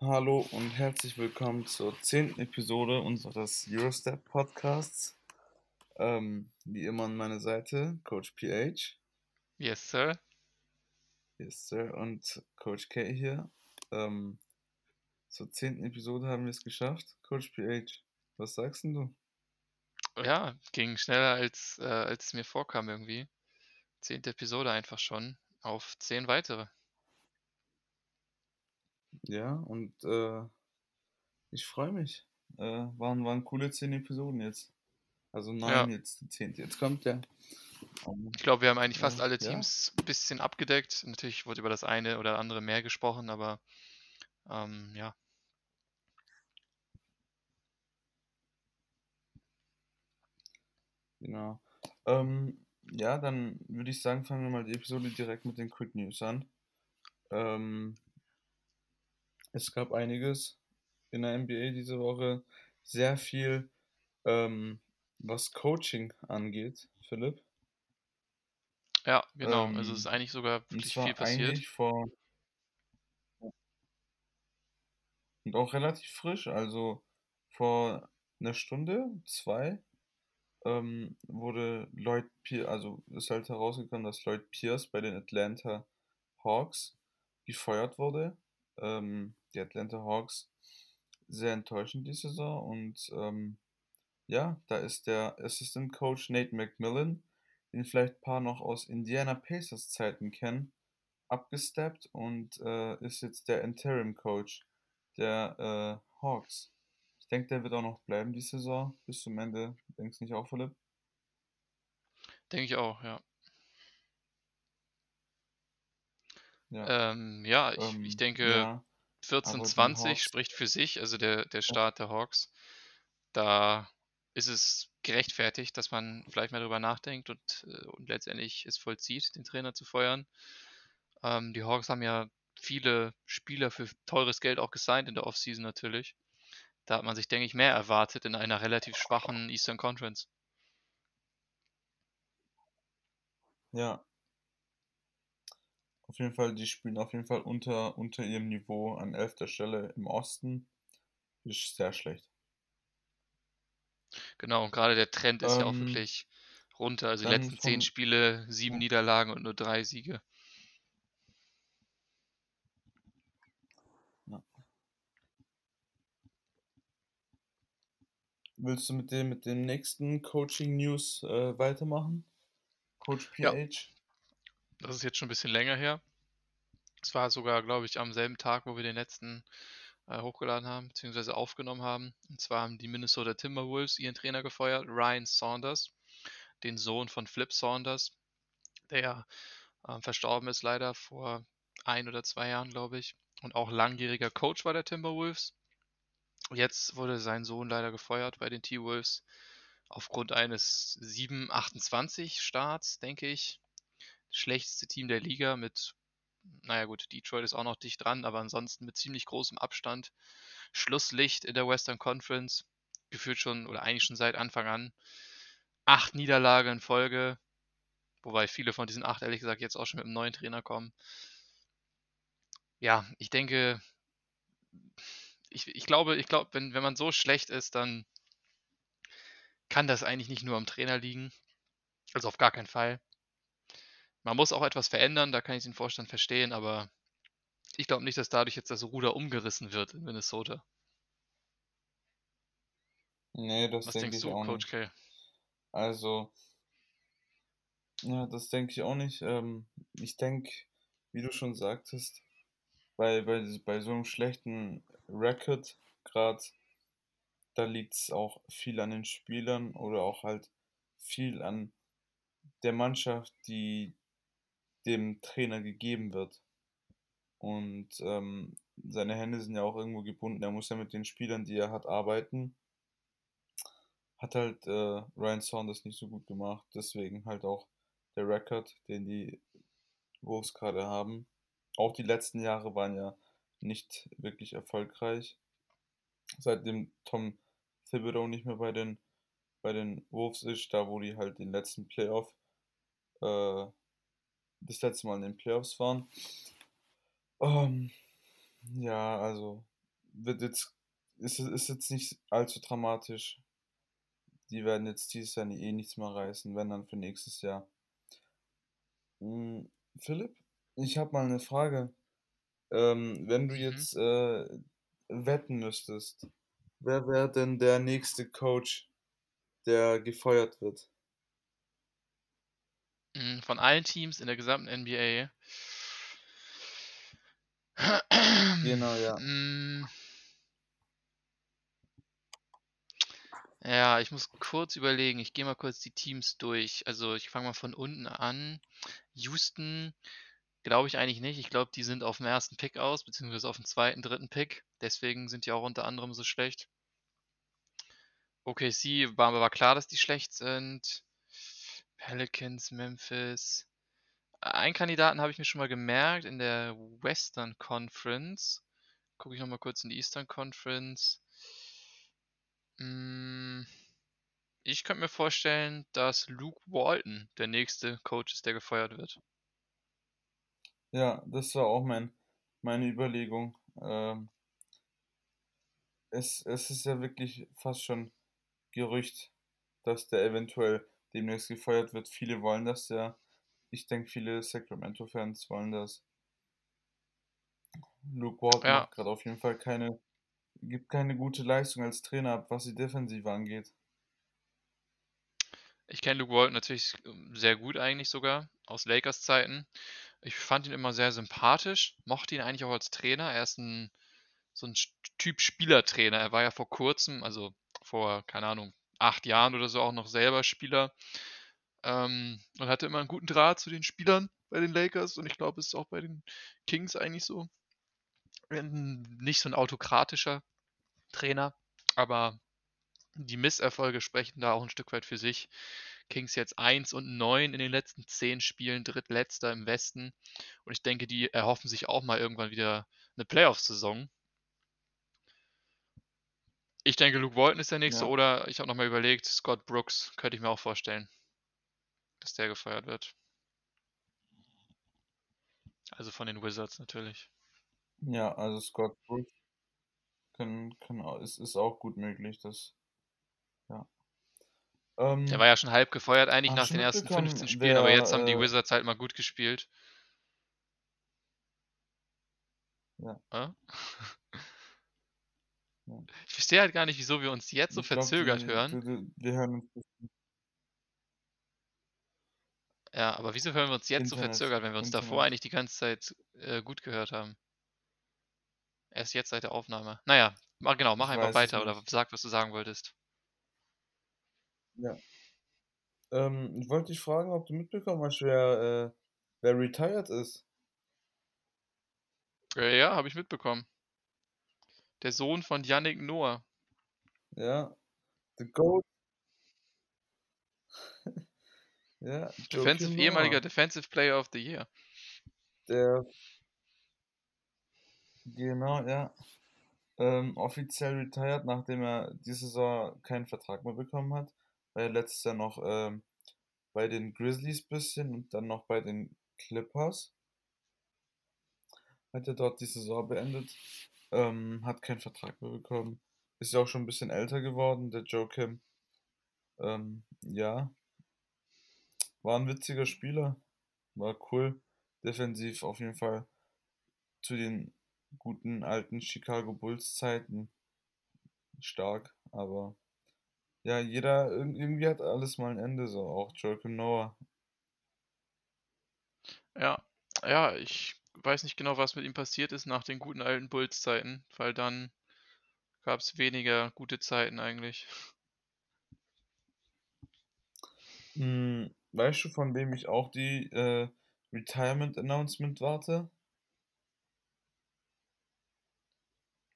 Hallo und herzlich willkommen zur zehnten Episode unseres Eurostep Podcasts. Ähm, wie immer an meiner Seite Coach PH. Yes, Sir. Yes, Sir. Und Coach K hier. Ähm, zur zehnten Episode haben wir es geschafft. Coach PH, was sagst denn du? Ja, ging schneller als, äh, als es mir vorkam irgendwie. Zehnte Episode einfach schon. Auf zehn weitere. Ja, und äh, ich freue mich. Äh, waren, waren coole zehn Episoden jetzt. Also nein, Ja. jetzt die zehnte. Jetzt kommt der. Ähm, Ich glaube, wir haben eigentlich fast äh, alle ja. Teams ein bisschen abgedeckt. Natürlich wurde über das eine oder andere mehr gesprochen, aber ähm, ja. Genau. Ähm, ja, dann würde ich sagen, fangen wir mal die Episode direkt mit den Quick News an. Ähm, es gab einiges in der NBA diese Woche. Sehr viel, ähm, was Coaching angeht, Philipp. Ja, genau. Also es ist Ähm, eigentlich sogar wirklich viel passiert. eigentlich vor und auch relativ frisch, also vor einer Stunde, zwei, ähm, wurde Lloyd Pierce, also ist halt herausgekommen, dass Lloyd Pierce bei den Atlanta Hawks gefeuert wurde. Ähm, die Atlanta Hawks sehr enttäuschend die Saison und ähm, ja, da ist der Assistant Coach Nate McMillan, den vielleicht ein paar noch aus Indiana Pacers Zeiten kennen, abgesteppt und äh, ist jetzt der Interim Coach der äh, Hawks. Ich denke, der wird auch noch bleiben die Saison bis zum Ende. Denkst du nicht auch, Philipp? Denke ich auch, ja. Ja. Ähm, ja, ich, ich Ähm, denke, ja, 14, aber die 20 Hawks. spricht für sich, also der, der Start der Hawks. Da ist es gerechtfertigt, dass man vielleicht mal drüber nachdenkt und, äh, und letztendlich es vollzieht, den Trainer zu feuern. Ähm, die Hawks haben ja viele Spieler für teures Geld auch gesigned in der Offseason natürlich. Da hat man sich, denke ich, mehr erwartet in einer relativ schwachen Eastern Conference. ja, auf jeden Fall, die spielen auf jeden Fall unter, unter ihrem Niveau an elfter Stelle im Osten. Ist sehr schlecht. Genau, und gerade der Trend ist ja auch Ähm, wirklich runter. Also die letzten zehn von, Spiele, sieben ja, Niederlagen und nur drei Siege. ja. Willst du mit dem, mit dem nächsten Coaching News äh, weitermachen? Coach Ja, PH? Das ist jetzt schon ein bisschen länger her. Es war sogar, glaube ich, am selben Tag, wo wir den letzten äh, hochgeladen haben, beziehungsweise aufgenommen haben. Und zwar haben die Minnesota Timberwolves ihren Trainer gefeuert, Ryan Saunders, den Sohn von Flip Saunders, der ähm, verstorben ist leider vor ein oder zwei Jahren, glaube ich. Und auch langjähriger Coach bei der Timberwolves. Jetzt wurde sein Sohn leider gefeuert bei den T-Wolves aufgrund eines 7-28 Starts, denke ich. Schlechteste Team der Liga mit, naja gut, Detroit ist auch noch dicht dran, aber ansonsten mit ziemlich großem Abstand. Schlusslicht in der Western Conference, gefühlt schon oder eigentlich schon seit Anfang an. Acht Niederlagen in Folge, wobei viele von diesen acht ehrlich gesagt jetzt auch schon mit einem neuen Trainer kommen. Ja, ich denke, ich, ich glaube, ich glaube, wenn, wenn man so schlecht ist, dann kann das eigentlich nicht nur am Trainer liegen. Also auf gar keinen Fall. Man muss auch etwas verändern, da kann ich den Vorstand verstehen, aber ich glaube nicht, dass dadurch jetzt das Ruder umgerissen wird in Minnesota. Nee, das Was denke denkst ich du, auch Coach nicht. K? Also, ja, das denke ich auch nicht. Ähm, ich denke, wie du schon sagtest, bei, bei, bei so einem schlechten Record gerade, da liegt es auch viel an den Spielern oder auch halt viel an der Mannschaft, die dem Trainer gegeben wird. Und ähm, seine Hände sind ja auch irgendwo gebunden. Er muss ja mit den Spielern, die er hat, arbeiten. Hat halt äh, Ryan Saunders nicht so gut gemacht. Deswegen halt auch der Rekord, den die Wolves gerade haben. Auch die letzten Jahre waren ja nicht wirklich erfolgreich. Seitdem Tom Thibodeau nicht mehr bei den, bei den Wolves ist, da wo die halt den letzten Playoff, äh, das letzte Mal in den Playoffs waren. Ähm, ja, also wird jetzt, ist, ist jetzt nicht allzu dramatisch. Die werden jetzt dieses Jahr eh nichts mehr reißen, wenn dann für nächstes Jahr. Hm, Philipp, ich habe mal eine Frage. Ähm, wenn du Mhm. jetzt äh, wetten müsstest, wer wäre denn der nächste Coach, der gefeuert wird? Von allen Teams in der gesamten NBA. Genau, ja. Mm, Ja, ich muss kurz überlegen. Ich gehe mal kurz die Teams durch. Also ich fange mal von unten an. Houston glaube ich eigentlich nicht. Ich glaube, die sind auf dem ersten Pick aus, beziehungsweise auf dem zweiten, dritten Pick. Deswegen sind die auch unter anderem so schlecht. OKC war aber klar, dass die schlecht sind. Pelicans, Memphis. Einen Kandidaten habe ich mir schon mal gemerkt in der Western Conference. Gucke ich nochmal kurz in die Eastern Conference. Mm, Ich könnte mir vorstellen, dass Luke Walton der nächste Coach ist, der gefeuert wird. Ja, das war auch mein, meine Überlegung. Ähm, es, es ist ja wirklich fast schon Gerücht, dass der eventuell demnächst gefeuert wird. Viele wollen das ja. Ich denke, viele Sacramento-Fans wollen das. Luke Walton Ja, macht gerade auf jeden Fall keine, gibt keine gute Leistung als Trainer ab, was die Defensive angeht. ich kenne Luke Walton natürlich ähm, sehr gut eigentlich sogar aus Lakers Zeiten. Ich fand ihn immer sehr sympathisch, mochte ihn eigentlich auch als Trainer. Er ist ein so ein Typ Spielertrainer. Er war ja vor kurzem, also vor, keine Ahnung, acht Jahren oder so auch noch selber Spieler ähm, und hatte immer einen guten Draht zu den Spielern bei den Lakers und ich glaube, es ist auch bei den Kings eigentlich so. Ein- Nicht so ein autokratischer Trainer, aber die Misserfolge sprechen da auch ein Stück weit für sich. Kings jetzt 1 und 9 in den letzten 10 Spielen, drittletzter im Westen. Und ich denke, die erhoffen sich auch mal irgendwann wieder eine Playoff-Saison. Ich denke, Luke Walton ist der nächste Ja, oder ich habe nochmal überlegt, Scott Brooks könnte ich mir auch vorstellen, dass der gefeuert wird. Also von den Wizards natürlich. ja, also Scott Brooks kann, kann, ist, ist auch gut möglich, dass, ja. Der Ähm, war ja schon halb gefeuert eigentlich nach den ersten 15 mitbekommen, Spielen, aber jetzt haben die wer, Wizards halt mal gut gespielt. äh, ja, Äh? ja. Ich verstehe halt gar nicht, wieso wir uns jetzt so Ich verzögert die, hören. du, du, wir hören uns Ja, aber wieso hören wir uns jetzt so Internet, verzögert, wenn wir uns davor Internet. eigentlich die ganze Zeit äh, gut gehört haben? Erst jetzt seit der Aufnahme. Naja, mach, genau, mach Ich einfach weiter oder sag, was du sagen wolltest. Ja. Ähm, ich wollte dich fragen, ob du mitbekommen hast, wer, äh, wer retired ist. Äh, ja, habe ich mitbekommen. Der Sohn von Yannick Noah. Ja, The Goat. Ja, Defensive, ehemaliger. Defensive Player of the Year. Der, genau, ja. Ähm, offiziell retired, nachdem er diese Saison keinen Vertrag mehr bekommen hat. War ja letztes Jahr noch ähm, bei den Grizzlies bisschen und dann noch bei den Clippers. Hat er dort die Saison beendet. Ähm, hat keinen Vertrag mehr bekommen. Ist ja auch schon ein bisschen älter geworden, der Joakim. Ähm, ja, war ein witziger Spieler. War cool. Defensiv auf jeden Fall zu den guten alten Chicago Bulls Zeiten stark. Aber ja, jeder, irg- irgendwie hat alles mal ein Ende, so auch Joakim Noah. Ja, ja, ich weiß nicht genau, was mit ihm passiert ist nach den guten alten Bulls-Zeiten, weil dann gab es weniger gute Zeiten eigentlich. Hm, weißt du, von wem ich auch die äh, Retirement Announcement warte?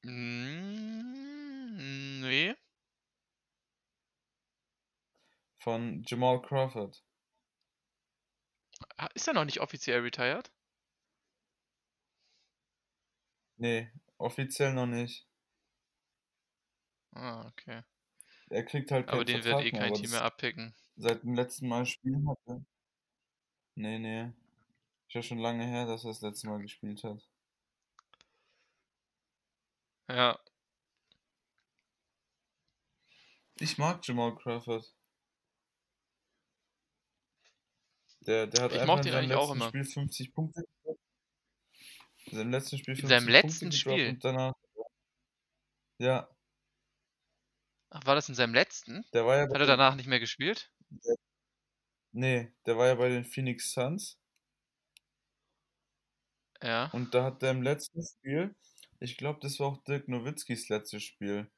Mm, nee. Von Jamal Crawford. Ah, Ist er noch nicht offiziell retired? Nee, offiziell noch nicht. Ah, okay. Er kriegt halt Aber den Vertrag wird eh kein Team mehr abpicken. Seit dem letzten Mal spielen hat er. Nee, nee. Ist ja schon lange her, dass er das letzte Mal gespielt hat. Ja. Ich mag Jamal Crawford. Der, der hat ich einfach in seinem letzten Spiel 50 Punkte. Gemacht. In seinem letzten Spiel In 50 seinem Punkte letzten gedroppt Spiel. und danach. Ja, Ach, war das in seinem letzten? der war ja Hat er danach nicht mehr gespielt? der, nee, der war ja bei den Phoenix Suns Ja. und da hat der im letzten Spiel, ich glaube, das war auch Dirk Nowitzkis letztes Spiel.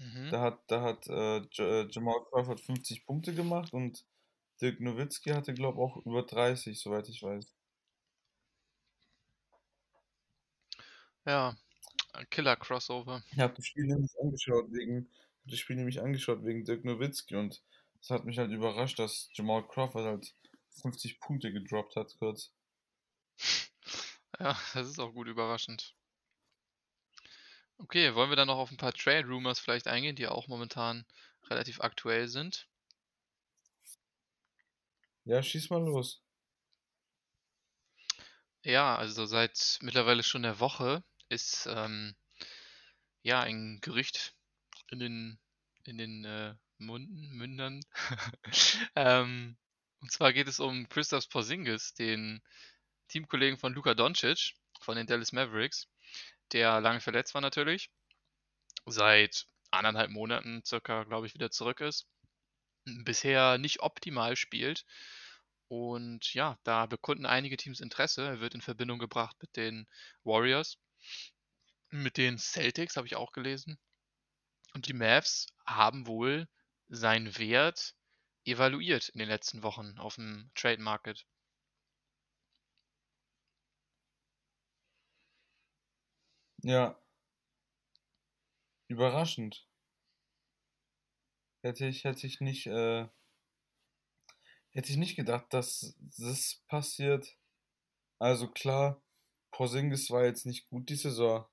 Mhm. Da hat, da hat äh, äh, Jamal Crawford 50 Punkte gemacht und Dirk Nowitzki hatte, glaube ich, auch über 30, soweit ich weiß. Ja, ein Killer-Crossover. Ich habe das Spiel nämlich angeschaut wegen, das Spiel nämlich angeschaut wegen Dirk Nowitzki und es hat mich halt überrascht, dass Jamal Crawford halt 50 Punkte gedroppt hat, kurz. Ja, das ist auch gut überraschend. Okay, wollen wir dann noch auf ein paar Trade Rumors vielleicht eingehen, die auch momentan relativ aktuell sind? Ja, schieß mal los. Ja, also seit mittlerweile schon der Woche ist ähm, ja ein Gerücht in den in den äh, Munden, Mündern. ähm, und zwar geht es um Christoph Porzingis, den Teamkollegen von Luka Doncic von den Dallas Mavericks, der lange verletzt war natürlich, seit anderthalb Monaten circa, glaube ich, wieder zurück ist, bisher nicht optimal spielt. Und ja, da bekunden einige Teams Interesse. Er wird in Verbindung gebracht mit den Warriors, mit den Celtics, habe ich auch gelesen. Und die Mavs haben wohl seinen Wert evaluiert in den letzten Wochen auf dem Trade Market. Ja, überraschend. Hätte ich, hätte ich nicht, äh, hätte ich nicht gedacht, dass das passiert. Also klar, Porzingis war jetzt nicht gut die Saison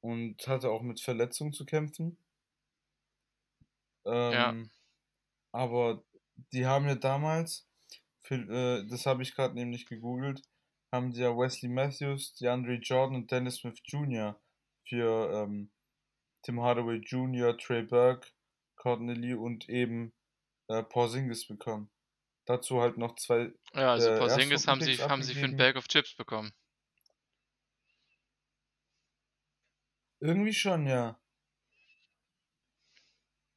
und hatte auch mit Verletzungen zu kämpfen. Ja, Ähm, aber die haben ja damals, für, äh, das habe ich gerade nämlich gegoogelt, haben die ja Wesley Matthews, DeAndre Jordan und Dennis Smith Jr. für ähm, Tim Hardaway Jr., Trey Burke, Courtney Lee und eben äh, Porzingis bekommen. Dazu halt noch zwei ja, also äh, Porzingis haben sie, haben sie für ein abgegeben. Bag of Chips bekommen. Irgendwie schon, ja.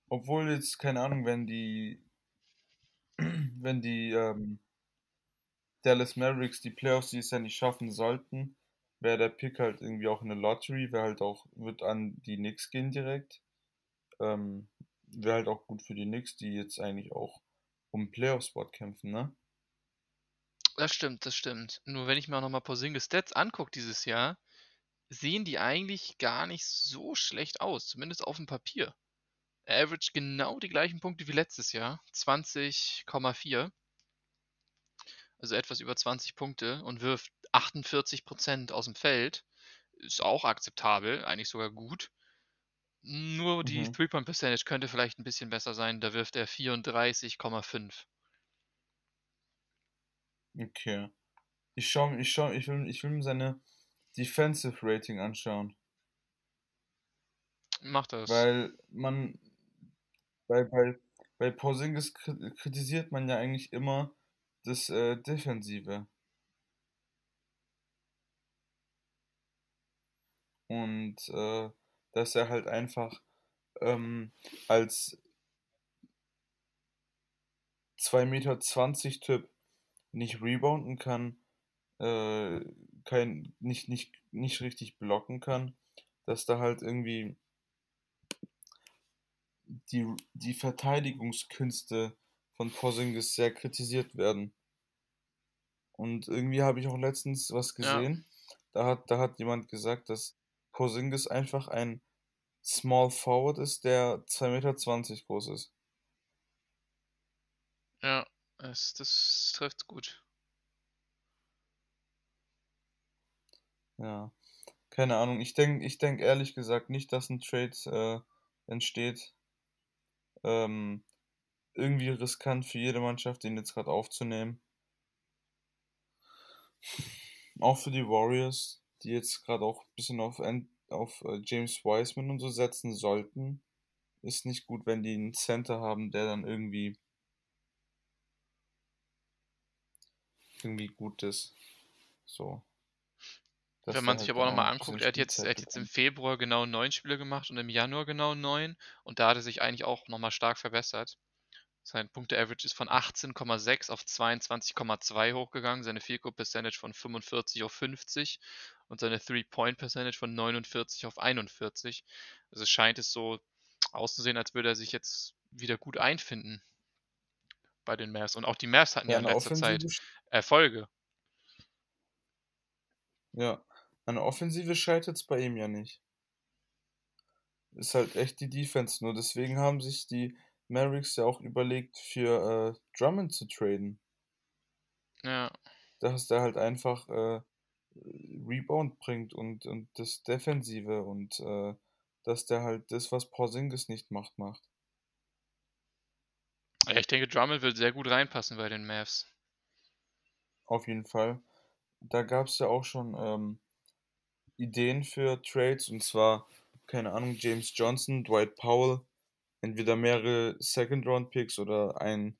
Obwohl jetzt, keine Ahnung, wenn die, wenn die ähm, Dallas Mavericks die Playoffs dieses Jahr nicht schaffen sollten, wäre der Pick halt irgendwie auch eine Lottery, wäre halt auch, wird an die Knicks gehen direkt. Ähm, wäre halt auch gut für die Knicks, die jetzt eigentlich auch um Playoff-Spot kämpfen, ne? Das stimmt, das stimmt. Nur wenn ich mir auch nochmal Porzingis Stats angucke dieses Jahr, sehen die eigentlich gar nicht so schlecht aus, zumindest auf dem Papier. Er average genau die gleichen Punkte wie letztes Jahr, 20,4, also etwas über 20 Punkte und wirft 48% aus dem Feld. Ist auch akzeptabel, eigentlich sogar gut. Nur die Mhm. Three-Point-Percentage könnte vielleicht ein bisschen besser sein, da wirft er 34,5. Okay. Ich schau, ich schau, ich will, ich will seine Defensive Rating anschauen, Macht das. weil man, bei, bei, bei Porzingis kri- kritisiert man ja eigentlich immer das äh, Defensive. Und äh, dass er halt einfach ähm, als 2,20 Meter Typ nicht rebounden kann, äh, kein, nicht, nicht, nicht richtig blocken kann, dass da halt irgendwie die, die Verteidigungskünste von Porzingis sehr kritisiert werden. Und irgendwie habe ich auch letztens was Ja, gesehen, da hat, da hat jemand gesagt, dass Porzingis einfach ein Small Forward ist, der 2,20 Meter groß ist. ja, es, das trifft gut. Ja, keine Ahnung. Ich denke ich denk ehrlich gesagt nicht, dass ein Trade äh, entsteht. Ähm, irgendwie riskant für jede Mannschaft, den jetzt gerade aufzunehmen. Auch für die Warriors, die jetzt gerade auch ein bisschen auf, auf äh, James Wiseman und so setzen sollten. ist nicht gut, wenn die einen Center haben, der dann irgendwie irgendwie gut ist. So. Dass Wenn man sich halt aber auch nochmal anguckt, er hat jetzt, er hat jetzt im. Februar genau neun Spiele gemacht und im Januar genau neun und da hat er sich eigentlich auch nochmal stark verbessert. Sein Punkte-Average ist von 18,6 auf 22,2 hochgegangen, seine Field Goal Percentage von 45 auf 50 und seine Three-Point Percentage von 49 auf 41. Also es scheint es so auszusehen, als würde er sich jetzt wieder gut einfinden bei den Mavs. Und auch die Mavs hatten Ja, ja in letzter Zeit Erfolge. ja, an der Offensive scheitert es bei ihm ja nicht. Ist halt echt die Defense nur. Deswegen haben sich die Mavericks ja auch überlegt, für äh, Drummond zu traden. Ja, Dass der halt einfach äh, Rebound bringt und, und das Defensive und äh, dass der halt das, was Porzingis nicht macht, macht. Ja, ich denke, Drummond wird sehr gut reinpassen bei den Mavs. Auf jeden Fall. Da gab es ja auch schon ähm, Ideen für Trades und zwar, keine Ahnung, James Johnson, Dwight Powell, entweder mehrere Second-Round-Picks oder ein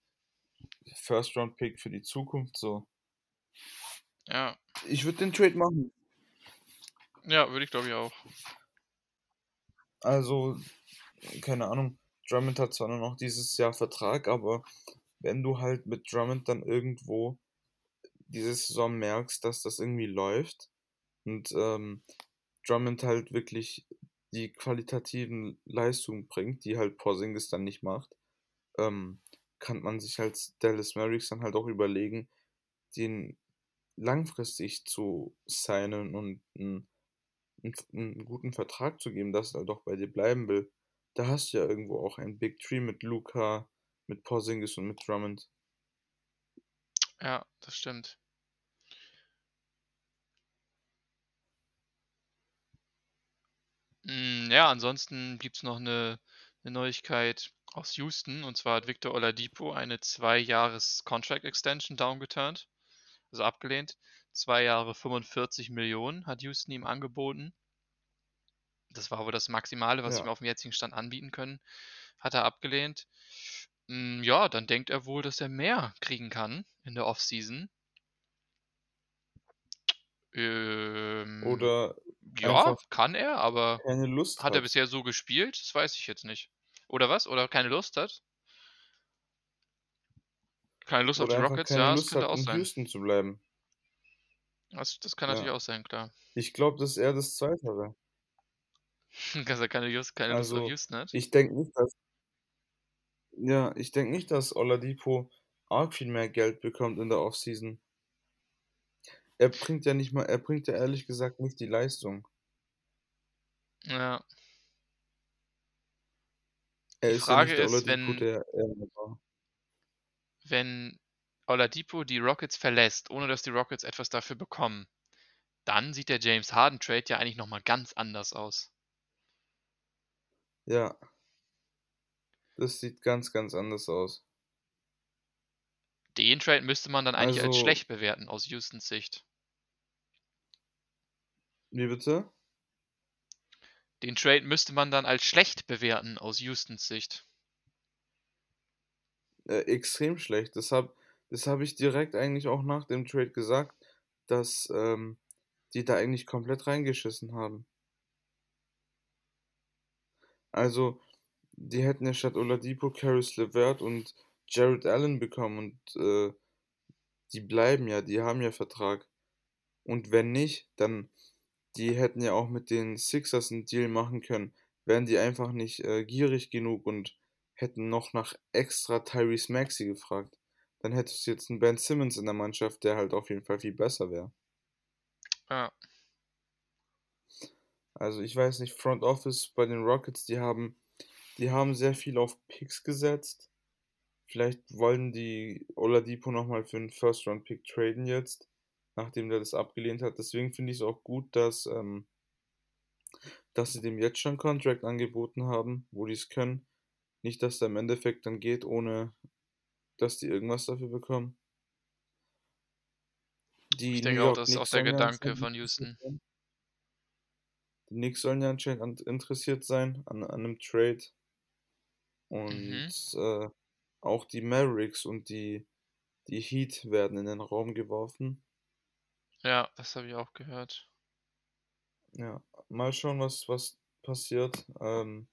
First-Round-Pick für die Zukunft. So. Ja, Ich würde den Trade machen. ja, würde ich glaube ich auch. Also, keine Ahnung, Drummond hat zwar nur noch dieses Jahr Vertrag, aber wenn du halt mit Drummond dann irgendwo diese Saison merkst, dass das irgendwie läuft und ähm, Drummond halt wirklich die qualitativen Leistungen bringt, die halt Porzingis dann nicht macht, ähm, kann man sich als Dallas Mavericks dann halt auch überlegen, den langfristig zu signen und einen, einen, guten Vertrag zu geben, dass er halt auch bei dir bleiben will. Da hast du ja irgendwo auch ein Big Tree mit Luca, mit Porzingis und mit Drummond. Ja, das stimmt. Mm, ja, ansonsten gibt es noch eine, eine Neuigkeit aus Houston und zwar hat Victor Oladipo eine zwei Jahres Contract Extension downgeturnt, also abgelehnt. Zwei Jahre 45 Millionen hat Houston ihm angeboten. Das war wohl das Maximale, was sie ihm Ja. auf dem jetzigen Stand anbieten können. Hat er abgelehnt. Mm, ja, dann denkt er wohl, dass er mehr kriegen kann in der Offseason. Ähm, Oder ja, einfach kann er, aber keine Lust hat er hat. bisher so gespielt? Das weiß ich jetzt nicht. Oder was? Oder keine Lust hat? Keine Lust auf Oder die einfach Rockets? keine Ja, das Lust könnte hat, auch in sein. Houston zu bleiben. Das, das kann natürlich Ja. auch sein, klar. Ich glaube, das ist eher das Zweitere. Dass er keine, Just, keine Lust auf Also, Houston hat. ich denke nicht, dass. Ja, ich denke nicht, dass Oladipo arg viel mehr Geld bekommt in der Offseason. Er bringt ja nicht mal, er bringt ja ehrlich gesagt nicht die Leistung. Ja. Er Die ja Frage der ist, wenn, der er war. wenn Oladipo die Rockets verlässt, ohne dass die Rockets etwas dafür bekommen, dann sieht der James Harden Trade ja eigentlich nochmal ganz anders aus. Ja. Das sieht ganz, ganz anders aus. Den Trade müsste man dann eigentlich als Also, schlecht bewerten aus Houstons Sicht. Wie bitte? Den Trade müsste man dann als schlecht bewerten aus Houstons Sicht. Äh, extrem schlecht. Das habe das hab ich direkt eigentlich auch nach dem Trade gesagt, dass ähm, die da eigentlich komplett reingeschissen haben. Also, die hätten ja statt Oladipo Caris LeVert und Jared Allen bekommen und äh, die bleiben ja, die haben ja Vertrag. Und wenn nicht, dann die hätten ja auch mit den Sixers einen Deal machen können. Wären die einfach nicht äh, gierig genug und hätten noch nach extra Tyrese Maxey gefragt. Dann hättest du jetzt einen Ben Simmons in der Mannschaft, der halt auf jeden Fall viel besser wäre. Ja, Also ich weiß nicht, Front Office bei den Rockets, die haben, die haben sehr viel auf Picks gesetzt. Vielleicht wollen die Oladipo nochmal für einen First-Round-Pick traden jetzt, nachdem der das abgelehnt hat. Deswegen finde ich es auch gut, dass, ähm, dass sie dem jetzt schon Contract angeboten haben, wo die es können. Nicht, dass er im Endeffekt dann geht, ohne dass die irgendwas dafür bekommen. Die ich denke auch, das ist auch der Gedanke von Houston. Die Knicks sollen ja anscheinend an- interessiert sein an, an einem Trade. Und Mhm. äh, auch die Mavericks und die, die Heat werden in den Raum geworfen. Ja, das habe ich auch gehört. Ja, mal schauen, was, was passiert. Ähm,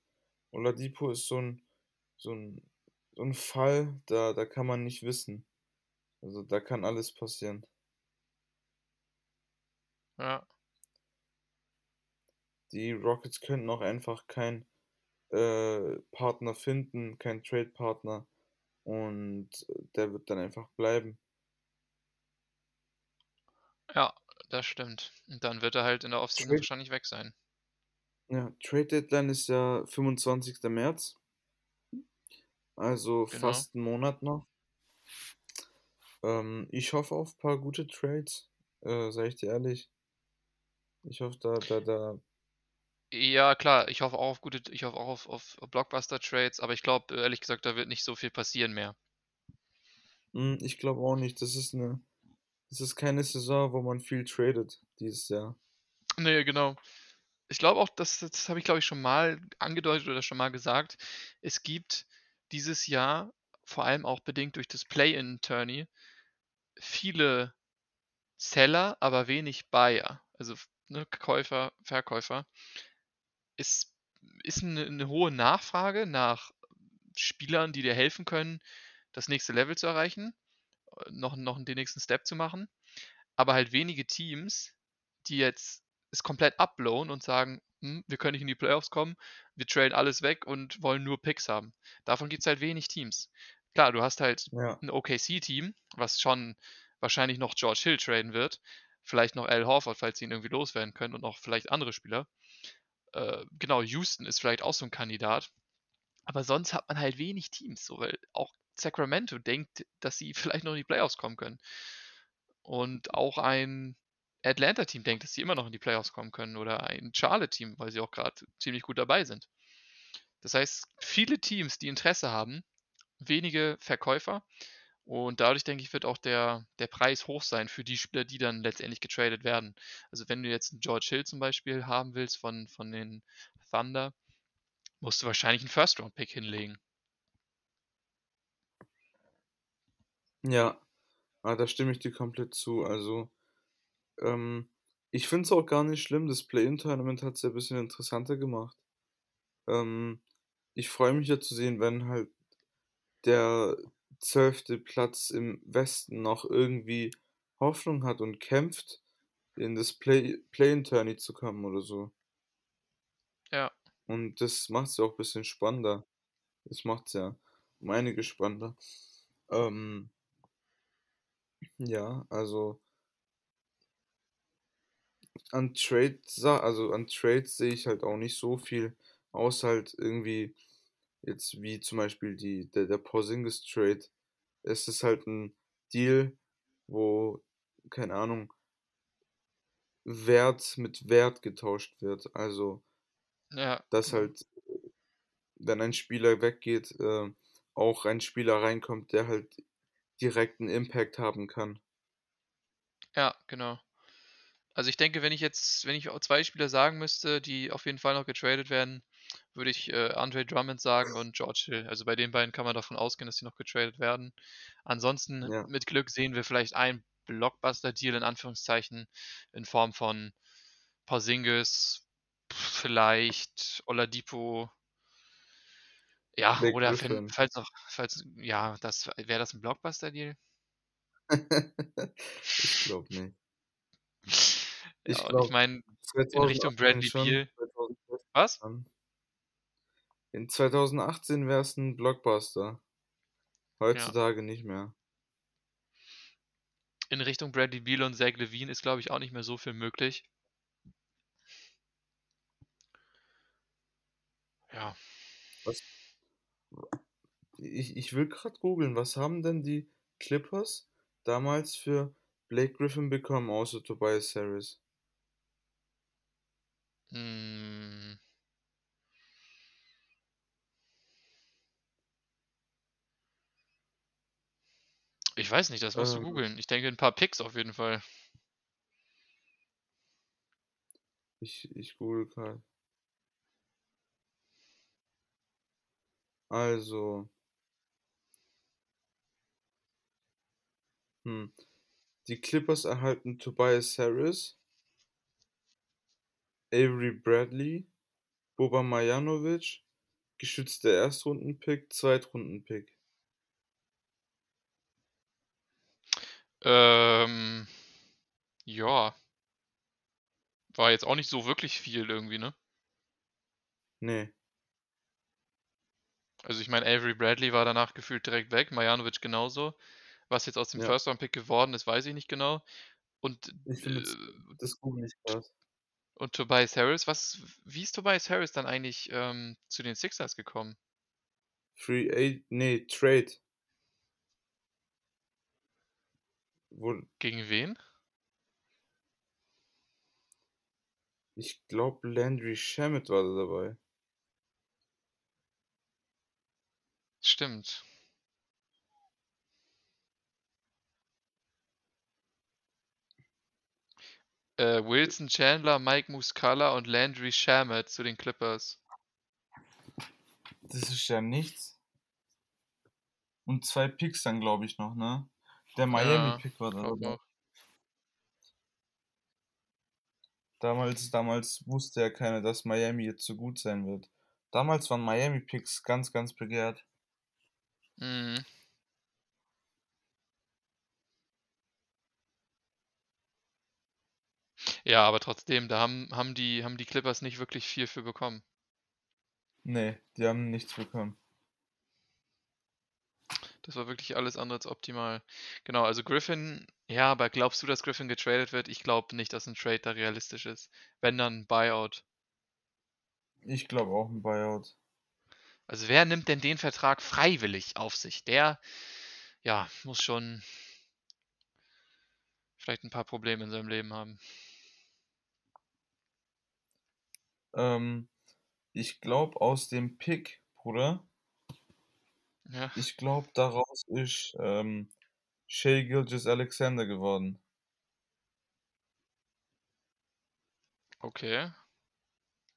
Oladipo ist so ein, so ein, so ein Fall, da, da kann man nicht wissen. Also da kann alles passieren. Ja. Die Rockets könnten auch einfach keinen äh, Partner finden, keinen Trade-Partner. Und der wird dann einfach bleiben. Ja, das stimmt. Und dann wird er halt in der Offseason Trade, wahrscheinlich weg sein. ja, Trade Deadline ist ja 25. März. Also Genau. fast einen Monat noch. Ähm, ich hoffe auf ein paar gute Trades, äh, sag ich dir ehrlich. Ich hoffe, da, da, da. Ja, klar, ich hoffe auch auf gute, ich hoffe auch auf, auf Blockbuster-Trades, aber ich glaube, ehrlich gesagt, da wird nicht so viel passieren mehr. Hm, ich glaube auch nicht. Das ist eine. Das ist keine Saison, wo man viel tradet dieses Jahr. Nee, genau. Ich glaube auch, das, das habe ich, glaube ich, schon mal angedeutet oder schon mal gesagt. Es gibt dieses Jahr, vor allem auch bedingt durch das Play-in-Tourney, viele Seller, aber wenig Buyer. Also ne, Käufer, Verkäufer. Es ist eine, eine hohe Nachfrage nach Spielern, die dir helfen können, das nächste Level zu erreichen, noch, noch den nächsten Step zu machen. Aber halt wenige Teams, die jetzt es komplett abblowen und sagen, hm, wir können nicht in die Playoffs kommen, wir traden alles weg und wollen nur Picks haben. Davon gibt es halt wenig Teams. Klar, du hast halt Ja, ein OKC-Team, was schon wahrscheinlich noch George Hill traden wird, vielleicht noch Al Horford, falls sie ihn irgendwie loswerden können und noch vielleicht andere Spieler. Äh, genau, Houston ist vielleicht auch so ein Kandidat. Aber sonst hat man halt wenig Teams, so, weil auch Sacramento denkt, dass sie vielleicht noch in die Playoffs kommen können. Und auch ein Atlanta-Team denkt, dass sie immer noch in die Playoffs kommen können. Oder ein Charlotte-Team, weil sie auch gerade ziemlich gut dabei sind. Das heißt, viele Teams, die Interesse haben, wenige Verkäufer. Und dadurch, denke ich, wird auch der, der Preis hoch sein für die Spieler, die dann letztendlich getradet werden. Also wenn du jetzt einen George Hill zum Beispiel haben willst von, von den Thunder, musst du wahrscheinlich einen First-Round-Pick hinlegen. Ja, ah, da stimme ich dir komplett zu. Also, ähm, ich finde es auch gar nicht schlimm. Das Play-In-Tournament hat es ja ein bisschen interessanter gemacht. Ähm, ich freue mich ja zu sehen, wenn halt der zwölfte Platz im Westen noch irgendwie Hoffnung hat und kämpft, in das Play Play-in-Tourney zu kommen oder so. Ja, Und das macht es ja auch ein bisschen spannender. Das macht es ja um einiges spannender. Ähm, ja, also an Trades, also an Trades sehe ich halt auch nicht so viel, außer halt irgendwie jetzt wie zum Beispiel die, der, der Porzingis Trade. Es ist halt ein Deal, wo, keine Ahnung, Wert mit Wert getauscht wird. Also, ja, dass halt, wenn ein Spieler weggeht, äh, auch ein Spieler reinkommt, der halt direkten Impact haben kann. Ja, genau. Also ich denke, wenn ich jetzt, wenn ich zwei Spieler sagen müsste, die auf jeden Fall noch getradet werden, würde ich äh, Andre Drummond sagen und George Hill. Also bei den beiden kann man davon ausgehen, dass sie noch getradet werden. Ansonsten Ja, mit Glück sehen wir vielleicht einen Blockbuster-Deal in Anführungszeichen in Form von Porzingis, vielleicht Oladipo, ja, Blake oder Griffin. falls noch, falls, ja, das wäre das ein Blockbuster-Deal? Ich glaube nicht. Ich Ja, und ich meine, in Richtung 2018 Bradley schon, Beal. 2016 Was? In 2018 wäre es ein Blockbuster. Ja. Heutzutage nicht mehr. In Richtung Bradley Beal und Zach Levine ist, glaube ich, auch nicht mehr so viel möglich. Ja, Was, ich, ich will gerade googeln, was haben denn die Clippers damals für Blake Griffin bekommen, außer Tobias Harris? hm, ich weiß nicht, das musst du Ähm, googeln. Ich denke, ein paar Picks auf jeden Fall. ich, ich google gerade. Also. Hm. Die Clippers erhalten Tobias Harris, Avery Bradley, Boba Marjanovic, geschützter Erstrundenpick, Zweitrundenpick. Ähm, ja. War jetzt auch nicht so wirklich viel irgendwie, ne? Nee. Also ich meine, Avery Bradley war danach gefühlt direkt weg, Marjanovic genauso. Was jetzt aus dem Ja. First-Round-Pick geworden ist, weiß ich nicht genau. Und, Ich finde äh, das gut nicht krass. und Tobias Harris, was, wie ist Tobias Harris dann eigentlich ähm, zu den Sixers gekommen? Free Aid, nee, Trade. Wo, Gegen wen? ich glaube, Landry Shamet war da dabei. Stimmt. Äh, Wilson Chandler, Mike Muscala und Landry Shamet zu den Clippers. Das ist ja nichts. Und zwei Picks dann, glaube ich, noch, ne? Der Miami-Pick war da. Damals, damals wusste ja keiner, dass Miami jetzt so gut sein wird. Damals waren Miami-Picks ganz, ganz begehrt. Mhm. Ja, aber trotzdem, da haben, haben, die, haben die Clippers nicht wirklich viel für bekommen. Nee, die haben nichts bekommen. Das war wirklich alles andere als optimal. Genau, also Griffin, ja, aber glaubst du, dass Griffin getradet wird? Ich glaube nicht, dass ein Trade da realistisch ist. Wenn dann ein Buyout. Ich glaube auch ein Buyout. Also wer nimmt denn den Vertrag freiwillig auf sich? Der, ja, muss schon vielleicht ein paar Probleme in seinem Leben haben. Ähm, ich glaube aus dem Pick, Bruder, Ja, ich glaube daraus ist ähm, Shea Gilgis Alexander geworden. okay.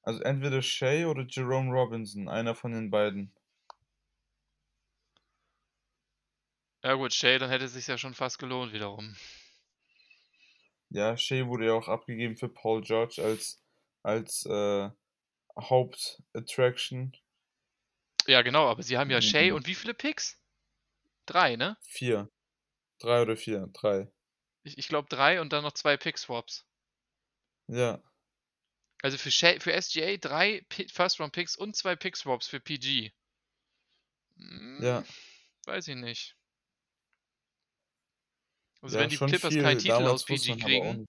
Also entweder Shea oder Jerome Robinson, einer von den beiden. Ja gut, Shay, dann hätte es sich ja schon fast gelohnt wiederum. Ja, Shea wurde ja auch abgegeben für Paul George als, als äh, Hauptattraction. Ja, genau, aber sie haben ja Shay Mhm. und wie viele Picks? Drei, ne? Vier. Drei oder vier? Drei. Ich, ich glaube drei und dann noch zwei Pick-Swaps. Ja, Also für, für SGA drei Pi- First-Round-Picks und zwei Pick-Swaps für PG. Hm, ja. Weiß ich nicht. Also ja, wenn die Clippers viel. keinen Titel Damals aus PG kriegen,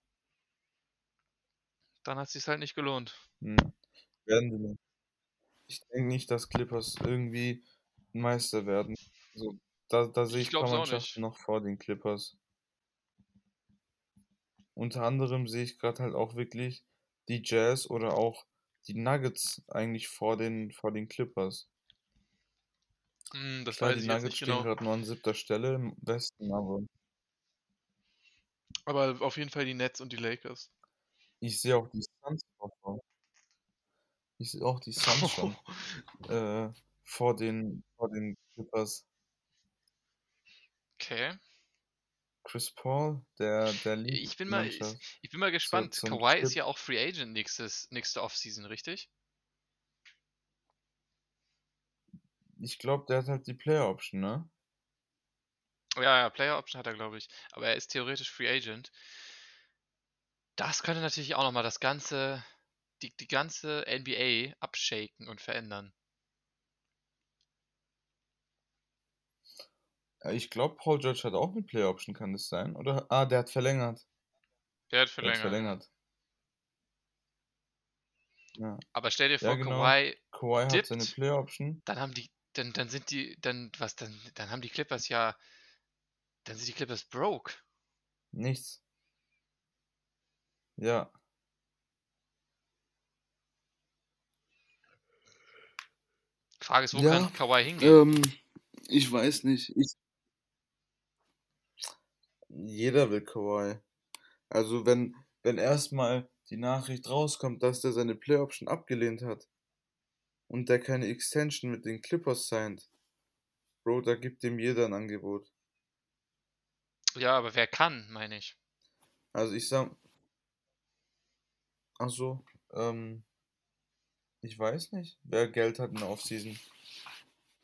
dann hat es sich halt nicht gelohnt. Hm. Werden die nicht. Ich denke nicht, dass Clippers irgendwie Meister werden. Also, da, da sehe Ich ich paar Mannschaften noch vor den Clippers. Unter anderem sehe ich gerade halt auch wirklich die Jazz oder auch die Nuggets eigentlich vor den, vor den Clippers. Hm, das Klar, weiß die ich Nuggets stehen genau. gerade nur an siebter Stelle im Westen, aber Aber auf jeden Fall die Nets und die Lakers. ich sehe auch die Suns vor. Ich sehe auch die Suns schon äh, vor den, vor den Clippers. Okay. Chris Paul, der, der liebt Ich bin mal, ich, Mannschaft. ich bin mal gespannt. zum Kawhi ist Chip. ja auch Free Agent nächstes, nächste Offseason, richtig? Ich glaube, der hat halt die Player Option, ne? Ja, ja, Player Option hat er, glaube ich. Aber er ist theoretisch Free Agent. Das könnte natürlich auch nochmal das ganze, die, die ganze NBA abshaken und verändern. Ich glaube, Paul George hat auch eine Player Option, kann das sein? Oder? Ah, der hat verlängert. Der hat Der hat verlängert. verlängert. Ja, Aber stell dir ja vor, genau. Kawhi, Kawhi hat seine. Player Option. dann haben die, dann, dann sind die, dann, was, dann, dann haben die Clippers ja, dann sind die Clippers broke. Nichts. Ja, Frage ist, wo Ja, kann Kawhi hingehen? ähm, ich weiß nicht. Ich, jeder will Kawhi. Also wenn, wenn erstmal die Nachricht rauskommt, dass der seine Play Option abgelehnt hat, und der keine Extension mit den Clippers signed, Bro, da gibt dem jeder ein Angebot. Ja, aber wer kann, meine ich. Also ich sag. Ach so, ähm. Ich weiß nicht, wer Geld hat in der Offseason.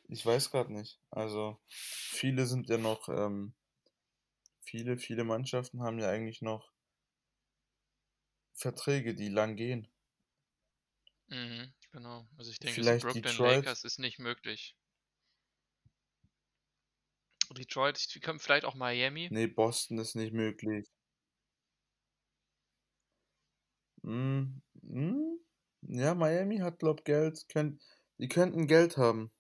Ich weiß gerade nicht. Also, viele sind ja noch, ähm, viele, viele Mannschaften haben ja eigentlich noch Verträge, die lang gehen. Mhm, genau. Also ich denke, Vielleicht so Brooklyn Detroit. Lakers ist nicht möglich. Detroit, vielleicht auch Miami. Nee, Boston ist nicht möglich. Mm, mm, ja, Miami hat, glaub Geld. Könnt, die könnten Geld haben.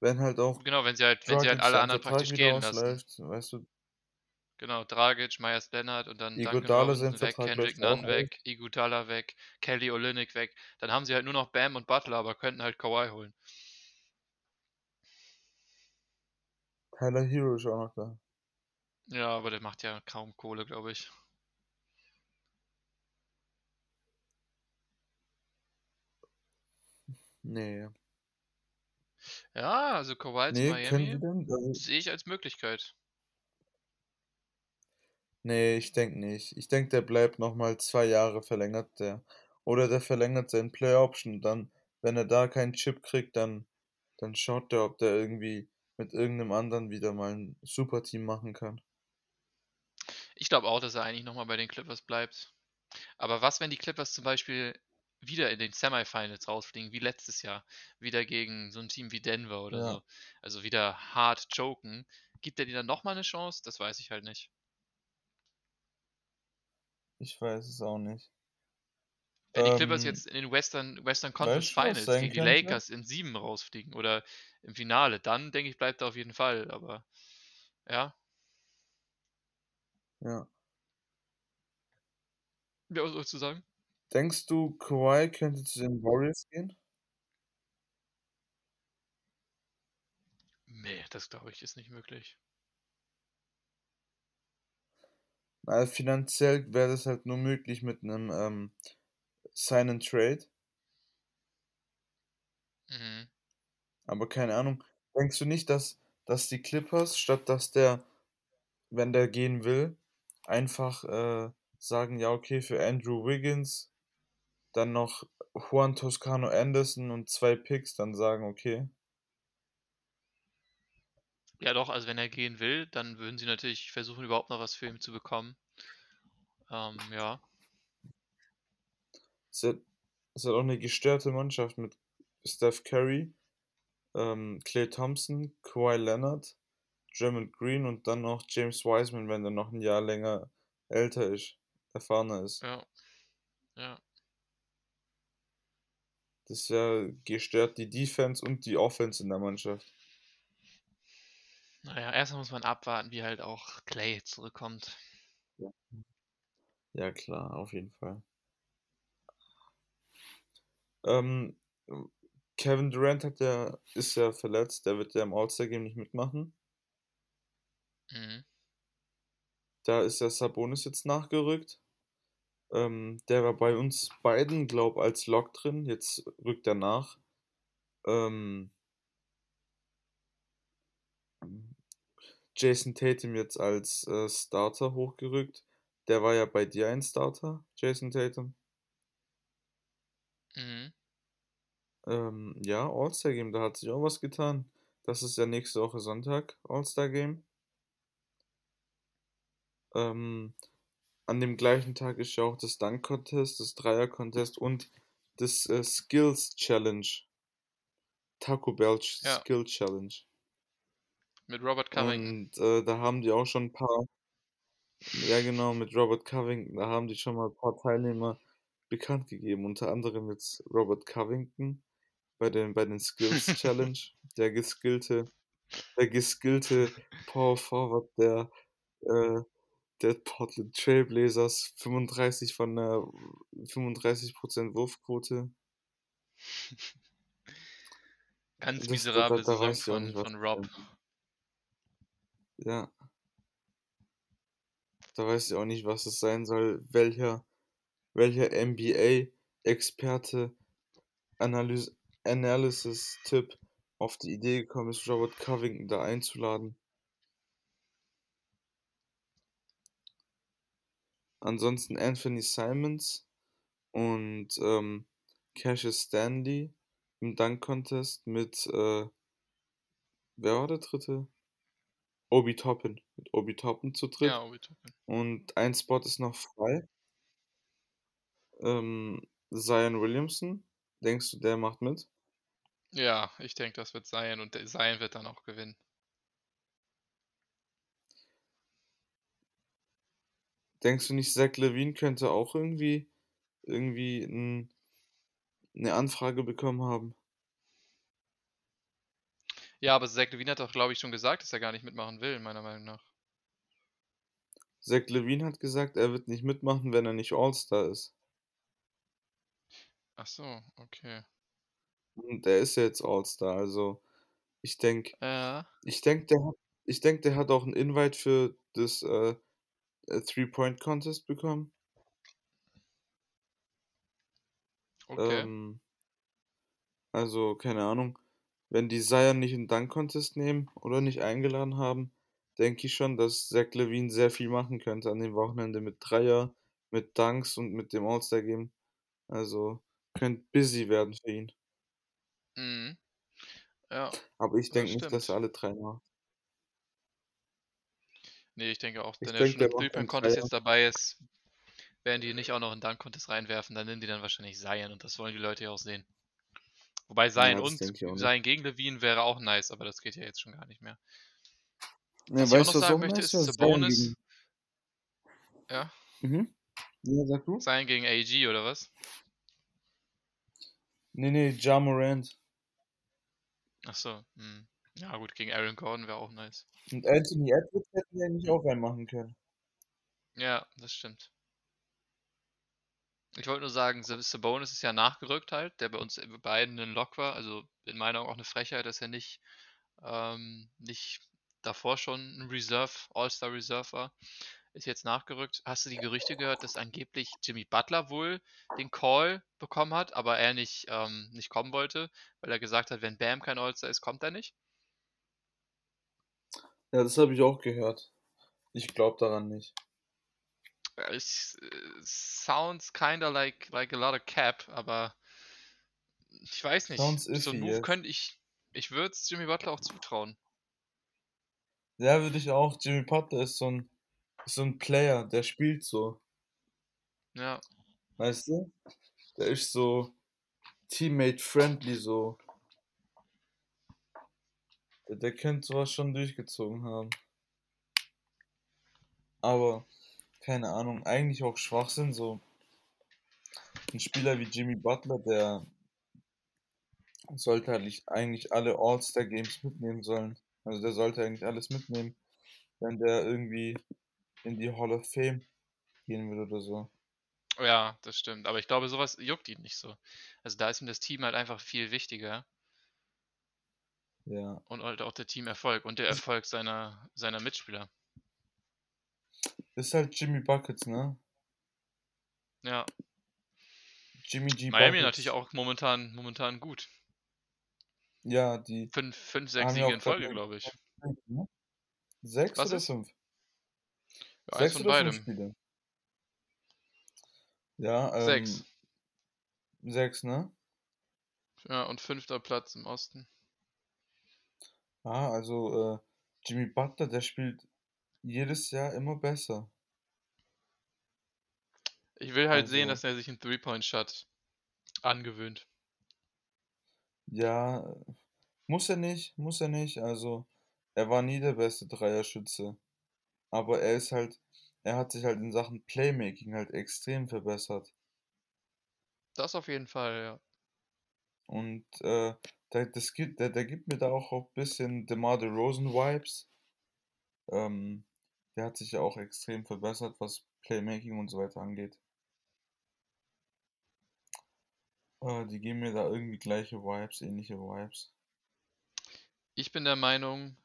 Wenn halt auch Genau, wenn sie halt, wenn sie halt alle anderen praktisch gehen lassen. weißt du, Genau, Dragic, Myers Leonard und dann Iguodala Robinson weg, Vertrag Kendrick Nunn weg, Iguodala weg, Kelly Olynyk weg. Dann haben sie halt nur noch Bam und Butler, aber könnten halt Kawhi holen. Tyler Hero ist auch noch da. Ja, aber der macht ja kaum Kohle, glaube ich. Nee. Ja, also Kawhi zu Nee, die Miami? Also, sehe ich als Möglichkeit. Nee, ich denke nicht. Ich denke, der bleibt nochmal zwei Jahre verlängert der. Oder der verlängert seinen Play Option. Dann, wenn er da keinen Chip kriegt, dann, dann schaut der, ob der irgendwie mit irgendeinem anderen wieder mal ein Superteam machen kann. Ich glaube auch, dass er eigentlich nochmal bei den Clippers bleibt. Aber was, wenn die Clippers zum Beispiel wieder in den Semifinals rausfliegen, wie letztes Jahr, wieder gegen so ein Team wie Denver oder Ja. so, also wieder hart choken, gibt er dir dann nochmal eine Chance? Das weiß ich halt nicht. Ich weiß es auch nicht. Wenn die Clippers Ähm, jetzt in den Western, Western Conference Finals gegen die? Lakers in sieben rausfliegen oder im Finale, dann denke ich, bleibt er auf jeden Fall. Aber ja, Ja. ja, was du sagen? Denkst du, Kawhi könnte zu den Warriors gehen? Nee, das glaube ich ist nicht möglich. Na, finanziell wäre das halt nur möglich mit einem ähm, Sign and Trade. Mhm. Aber keine Ahnung. Denkst du nicht, dass, dass die Clippers, statt dass der, wenn der gehen will, einfach äh, sagen, ja, okay, für Andrew Wiggins, dann noch Juan Toscano Anderson und zwei Picks, dann sagen, okay. Ja, doch, also wenn er gehen will, dann würden sie natürlich versuchen, überhaupt noch was für ihn zu bekommen. Ähm, ja. Ist ja, ist ja auch eine gestörte Mannschaft mit Steph Curry, ähm, Klay Thompson, Kawhi Leonard, Draymond Green und dann noch James Wiseman, wenn der noch ein Jahr länger älter ist, erfahrener ist. Ja. Ja. Das ist ja gestört die Defense und die Offense in der Mannschaft. Naja, erstmal muss man abwarten, wie halt auch Clay zurückkommt. Ja, klar, auf jeden Fall. Ähm, Kevin Durant hat ja, ist ja verletzt, der wird ja im All-Star-Game nicht mitmachen. Mhm. Da ist ja Sabonis jetzt nachgerückt. Ähm, der war bei uns beiden, glaub, als Lock drin. Jetzt rückt er nach. Ähm, Jason Tatum jetzt als äh, Starter hochgerückt. Der war ja bei dir ein Starter, Jason Tatum. Mhm. Ähm, ja, All-Star Game, da hat sich auch was getan. Das ist ja nächste Woche Sonntag, All-Star Game. Ähm, an dem gleichen Tag ist ja auch das Dunk Contest, das Dreier Contest und das äh, Skills Challenge. Taco Bell Ja. Skill Challenge. Mit Robert Covington. Und äh, da haben die auch schon ein paar, ja genau, mit Robert Covington, da haben die schon mal ein paar Teilnehmer bekannt gegeben. Unter anderem jetzt Robert Covington bei den, bei den Skills Challenge. Der geskillte, der geskillte Power Forward der, äh, der Portland Trailblazers, 35 von der 35% Wurfquote. Ganz da Saison von, von Rob. sein Ja. Da weiß ich auch nicht, was es sein soll. Welcher, welcher NBA-Experte analys Analysis-Tipp auf die Idee gekommen ist, Robert Covington da einzuladen. Ansonsten Anthony Simons und ähm, Cassius Stanley im Dunk-Contest mit, äh, wer war der dritte? Obi Toppin. Mit Obi Toppin zu dritt. Ja, Obi Toppin. Und ein Spot ist noch frei. Ähm, Zion Williamson. Denkst du, der macht mit? Ja, ich denke, das wird Zion und der Zion wird dann auch gewinnen. Denkst du nicht, Zach Levine könnte auch irgendwie, irgendwie ein, eine Anfrage bekommen haben? Ja, aber Zach Levine hat doch, glaube ich, schon gesagt, dass er gar nicht mitmachen will, meiner Meinung nach. Zach Levine hat gesagt, er wird nicht mitmachen, wenn er nicht All-Star ist. Ach so, okay. Und er ist ja jetzt All-Star, also ich denke, Ja. ich denke, der hat, ich denke, der hat auch einen Invite für das äh, Three-Point-Contest bekommen. Okay. Ähm, also, keine Ahnung. Wenn die Zion nicht in Dunk-Contest nehmen oder nicht eingeladen haben, denke ich schon, dass Zach Levine sehr viel machen könnte an dem Wochenende mit Dreier, mit Dunks und mit dem All-Star-Game. Also, könnte busy werden für ihn. Mhm. Ja, Aber ich denke nicht, dass er alle drei macht. Nee, ich denke auch, wenn er denke, schon der im Three-Point-Contest Dreier. jetzt dabei ist, werden die nicht auch noch einen Dunk-Contest reinwerfen, dann nehmen die dann wahrscheinlich Zion und das wollen die Leute ja auch sehen. Wobei Zion Ja, und. Zion gegen Levine wäre auch nice, aber das geht ja jetzt schon gar nicht mehr. Ja, Was ich auch weißt noch sagen möchte, ist Sabonis. gegen. Ja, Mhm. Ja, sag du? Zion gegen AG oder was? Nee, nee, Ja Morant. Ach so, hm. Ja gut, gegen Aaron Gordon wäre auch nice. Und Anthony Edwards hätten wir eigentlich auch reinmachen können. Ja, das stimmt. Ich wollte nur sagen, Sab- Sabonis ist ja nachgerückt halt, der bei uns bei beiden ein Lock war. Also in meiner Augen auch eine Frechheit, dass er nicht, ähm, nicht davor schon ein Reserve, All-Star Reserve war. Ist jetzt nachgerückt. Hast du die Gerüchte gehört, dass angeblich Jimmy Butler wohl den Call bekommen hat, aber er nicht, ähm, nicht kommen wollte, weil er gesagt hat, wenn Bam kein All-Star ist, kommt er nicht? Ja, das habe ich auch gehört. Ich glaube daran nicht. Äh, Es äh, sounds kinda like, like a lot of cap, aber ich weiß nicht. Sounds So einen Move könnte ich, ich würde es Jimmy Butler auch zutrauen. Ja, würde ich auch. Jimmy Butler ist so ein, ist so ein Player, der spielt so. Ja, Weißt du? Der ist so teammate-friendly, so. Der, der könnte sowas schon durchgezogen haben. Aber, keine Ahnung, eigentlich auch Schwachsinn, so. Ein Spieler wie Jimmy Butler, der sollte halt eigentlich alle All-Star-Games mitnehmen sollen. Also der sollte eigentlich alles mitnehmen, wenn der irgendwie in die Hall of Fame gehen will oder so. ja, das stimmt. Aber ich glaube, sowas juckt ihn nicht so. Also da ist ihm das Team halt einfach viel wichtiger Ja. und halt auch der Teamerfolg und der Erfolg seiner, seiner Mitspieler. Ist halt Jimmy Buckets, ne? Ja, Jimmy G. Miami Buckets. natürlich auch momentan, momentan gut. Ja, die Fünf, fünf sechs haben ja Siege auch in Folge, glaube ich. ne? Sechs Was oder ist? fünf? Ja, eins Sechs von beidem. Spiele? Ja, ähm, Sechs. Sechs, ne? Ja, und fünfter Platz im Osten. Ah, also äh, Jimmy Butler, der spielt jedes Jahr immer besser. Ich will halt sehen, Also, dass er sich einen Three-Point-Shot angewöhnt. ja, muss er nicht, muss er nicht. Also, er war nie der beste Dreierschütze. Aber er ist halt, er hat sich halt in Sachen Playmaking halt extrem verbessert. Das auf jeden Fall, ja. Und äh, der, das gibt, der, der gibt mir da auch ein bisschen DeMar DeRozan-Vibes. Ähm, der hat sich ja auch extrem verbessert, was Playmaking und so weiter angeht. Äh, die geben mir da irgendwie gleiche Vibes, ähnliche Vibes. Ich bin der Meinung,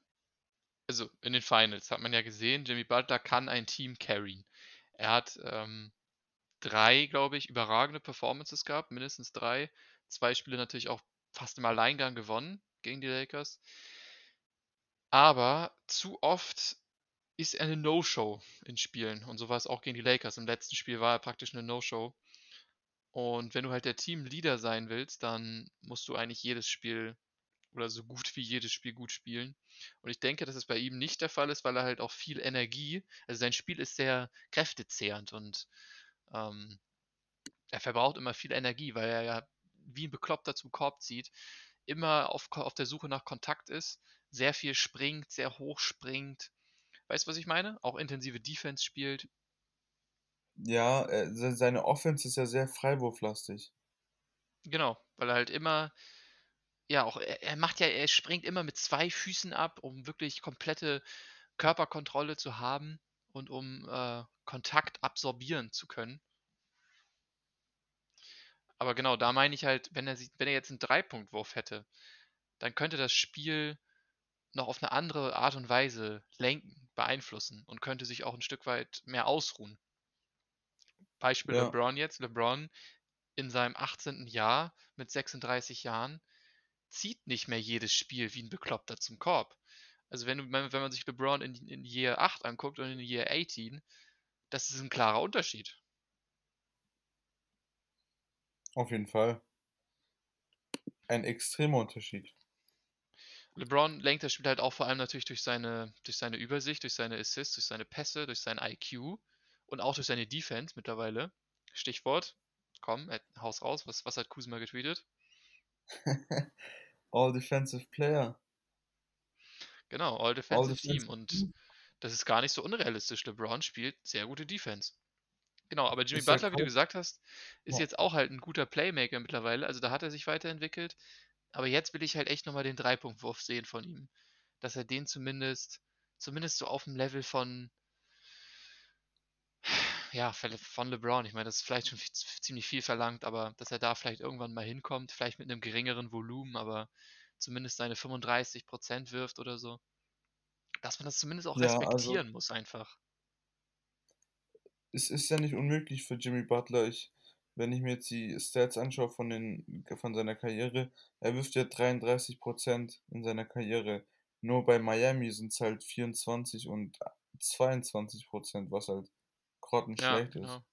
also in den Finals hat man ja gesehen, Jimmy Butler kann ein Team carryen. Er hat ähm, drei, glaube ich, überragende Performances gehabt, mindestens drei. Zwei Spiele natürlich auch fast im Alleingang gewonnen gegen die Lakers. Aber zu oft ist er eine No-Show in Spielen. Und so war es auch gegen die Lakers. Im letzten Spiel war er praktisch eine No-Show. Und wenn du halt der Teamleader sein willst, dann musst du eigentlich jedes Spiel oder so gut wie jedes Spiel gut spielen. Und ich denke, dass es bei ihm nicht der Fall ist, weil er halt auch viel Energie, also sein Spiel ist sehr kräftezehrend und ähm, er verbraucht immer viel Energie, weil er ja wie ein Bekloppter zum Korb zieht, immer auf, auf der Suche nach Kontakt ist, sehr viel springt, sehr hoch springt. Weißt du, was ich meine? Auch intensive Defense spielt. Ja, äh, se- seine Offense ist ja sehr freiwurflastig. Genau, weil er halt immer, ja, auch er, er macht ja, er springt immer mit zwei Füßen ab, um wirklich komplette Körperkontrolle zu haben und um äh, Kontakt absorbieren zu können. Aber genau, da meine ich halt, wenn er, wenn er jetzt einen Dreipunktwurf hätte, dann könnte das Spiel noch auf eine andere Art und Weise lenken, beeinflussen und könnte sich auch ein Stück weit mehr ausruhen. Beispiel Ja, LeBron jetzt. LeBron in seinem 18. Jahr mit 36 Jahren zieht nicht mehr jedes Spiel wie ein Bekloppter zum Korb. Also wenn, wenn man sich LeBron in, in Year 8 anguckt und in Year 18, das ist ein klarer Unterschied. auf jeden Fall. Ein extremer Unterschied. LeBron lenkt das Spiel halt auch vor allem natürlich durch seine, durch seine Übersicht, durch seine Assists, durch seine Pässe, durch sein IQ und auch durch seine Defense mittlerweile. Stichwort, komm, haus raus, was, was hat Kuzma getweetet? All Defensive Player. Genau, All All Defensive Team Defensive und das ist gar nicht so unrealistisch. LeBron spielt sehr gute Defense. Genau, aber Jimmy Butler, wie du gesagt hast, ist Ja. jetzt auch halt ein guter Playmaker mittlerweile. Also da hat er sich weiterentwickelt. Aber jetzt will ich halt echt nochmal den Dreipunktwurf sehen von ihm. Dass er den zumindest, zumindest so auf dem Level von, ja, von LeBron. Ich meine, das ist vielleicht schon viel- ziemlich viel verlangt, aber dass er da vielleicht irgendwann mal hinkommt, vielleicht mit einem geringeren Volumen, aber zumindest seine 35% wirft oder so. Dass man das zumindest auch Ja, also respektieren muss einfach. es ist ja nicht unmöglich für Jimmy Butler. Ich, wenn ich mir jetzt die Stats anschaue von, den, von seiner Karriere, er wirft ja 33% in seiner Karriere. Nur bei Miami sind es halt 24 und 22%, was halt Ja, grottenschlecht ist. genau.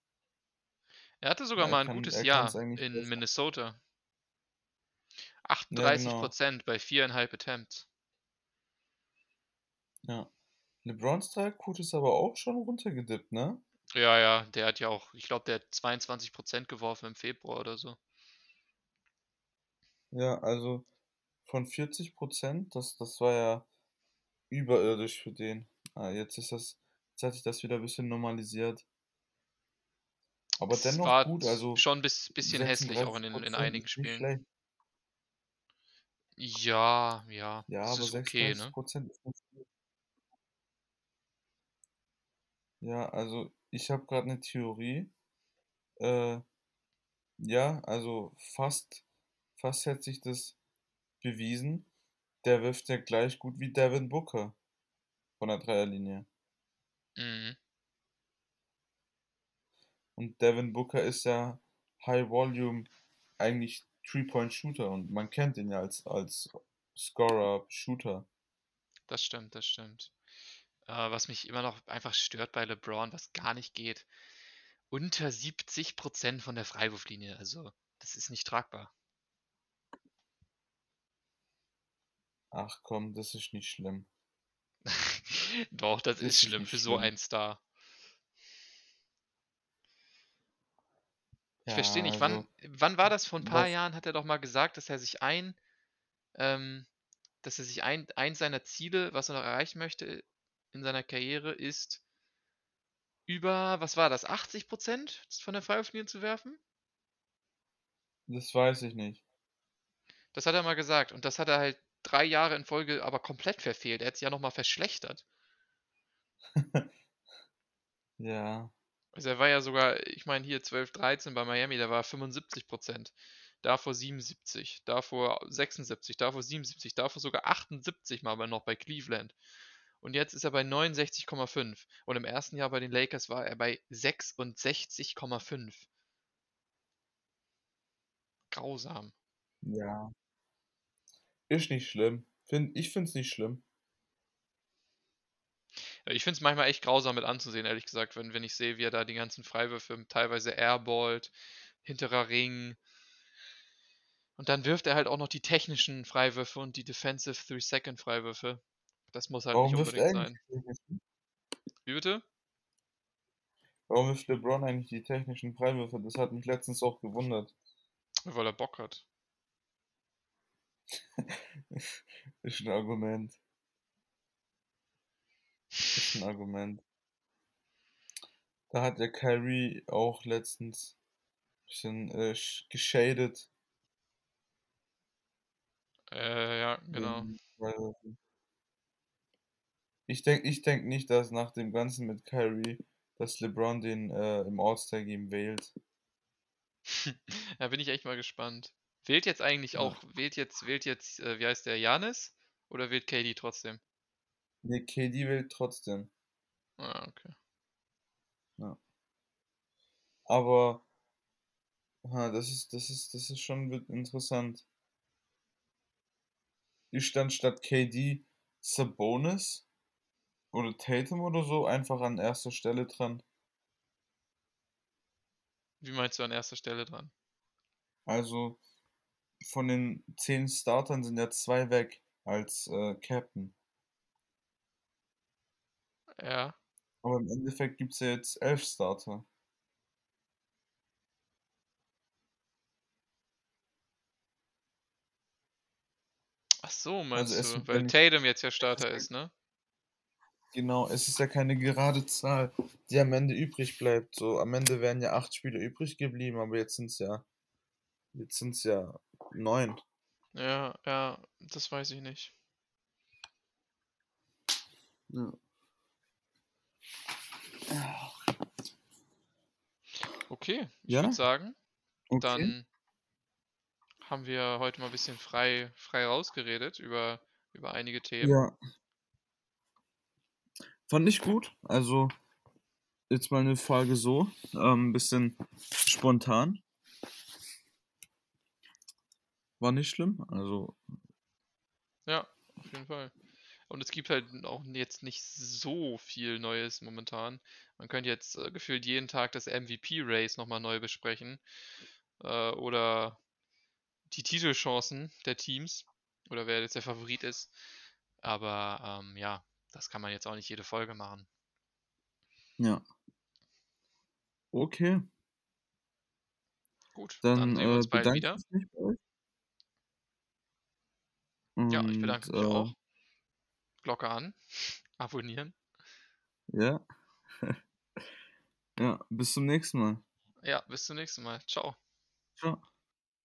Er hatte sogar Er mal ein kann, gutes Jahr in besser. Minnesota. Ja, genau. 38% bei viereinhalb Attempts. Ja. LeBrons Dreierquote ist aber auch schon runtergedippt, ne? Ja, ja, der hat ja auch, ich glaube, der hat 22% geworfen im Februar oder so. Ja, also von 40%, das, das war ja überirdisch für den. Ah, jetzt ist das, jetzt hat sich das wieder ein bisschen normalisiert. Aber Es dennoch war gut, also schon ein bis, bisschen hässlich auch in, den, in 36% einigen Spielen. schlecht. Ja, ja, Ja, das aber ist okay, ne? 36% ist nicht schlecht. Ja, also ich habe gerade eine Theorie. Äh, ja, also fast, fast hätte sich das bewiesen. Der wirft ja gleich gut wie Devin Booker von der Dreierlinie. Mhm. Und Devin Booker ist ja High Volume eigentlich Three-Point-Shooter und man kennt ihn ja als, als Scorer, Shooter. Das stimmt, das stimmt. Äh, was mich immer noch einfach stört bei LeBron, was gar nicht geht, unter 70% von der Freiwurflinie. Also, das ist nicht tragbar. Ach komm, das ist nicht schlimm. Doch, das ist Das ist schlimm für so schlimm. einen Star. Ich Ja, verstehe nicht, wann, also, wann war das? Vor ein paar was, Jahren hat er doch mal gesagt, dass er sich ein, ähm, dass er sich ein, eins seiner Ziele, was er noch erreichen möchte in seiner Karriere, ist über, was war das, 80% von der Freiwurflinie zu werfen? das weiß ich nicht. Das hat er mal gesagt. Und das hat er halt drei Jahre in Folge aber komplett verfehlt. Er hat sich ja nochmal verschlechtert. Ja, Also er war ja sogar, ich meine hier 12, 13 bei Miami, da war er 75%. Davor 77, davor 76, davor 77, davor sogar 78 mal aber noch bei Cleveland. Und jetzt ist er bei 69,5. Und im ersten Jahr bei den Lakers war er bei 66,5. Grausam. ja. Ist nicht schlimm. Find, ich find's nicht schlimm. Ich finde es manchmal echt grausam mit anzusehen, ehrlich gesagt, wenn, wenn ich sehe, wie er da die ganzen Freiwürfe teilweise airballt, hinterer Ring. Und dann wirft er halt auch noch die technischen Freiwürfe und die Defensive Three-Second-Freiwürfe. Das muss halt Warum nicht wirft unbedingt er sein. eigentlich die technischen? Wie bitte? Warum wirft LeBron eigentlich die technischen Freiwürfe? Das hat mich letztens auch gewundert. Weil er Bock hat. Ist ein Argument. Ist ein Argument. Da hat der Kyrie auch letztens ein bisschen äh, sch- geschadet. Äh, ja, genau. Ich denke ich denk nicht, dass nach dem Ganzen mit Kyrie, dass LeBron den äh, im All-Star-Game wählt. da bin ich echt mal gespannt. Wählt jetzt eigentlich Ja. auch, wählt jetzt, wählt jetzt, äh, wie heißt der, Janis? Oder wählt KD trotzdem? Nee, KD wählt trotzdem. Ah, okay. Aber ha, das ist, das ist, das ist schon interessant. Ich stand statt KD Sabonis oder Tatum oder so einfach an erster Stelle dran. Wie meinst du an erster Stelle dran? Also von den zehn Startern sind ja zwei weg als äh, Captain. Ja. Aber im Endeffekt gibt es ja jetzt elf Starter. Ach so, meinst Also du? Weil Tatum jetzt ja Starter ist, ne? Genau, es ist ja keine gerade Zahl, die am Ende übrig bleibt. So, am Ende wären ja acht Spieler übrig geblieben, aber jetzt sind es ja, jetzt sind es ja neun. Ja, ja, das weiß ich nicht. Ja. Okay, ich Ja, würde sagen, okay. dann haben wir heute mal ein bisschen frei, frei rausgeredet über, über einige Themen. Ja. Fand ich gut. Also, jetzt mal eine Frage so, ähm, ein bisschen spontan. War nicht schlimm. Also, Ja, auf jeden Fall. Und es gibt halt auch jetzt nicht so viel Neues momentan. Man könnte jetzt äh, gefühlt jeden Tag das MVP-Race nochmal neu besprechen. Äh, oder die Titelchancen der Teams. Oder wer jetzt der Favorit ist. Aber ähm, ja, das kann man jetzt auch nicht jede Folge machen. ja. Okay. Gut, dann Dann sehen wir äh, uns bald bedanke wieder. euch. Ja, ich Und bedanke mich äh, auch. Glocke an. Abonnieren. ja. ja, bis zum nächsten Mal. Ja, bis zum nächsten Mal. Ciao. Ciao.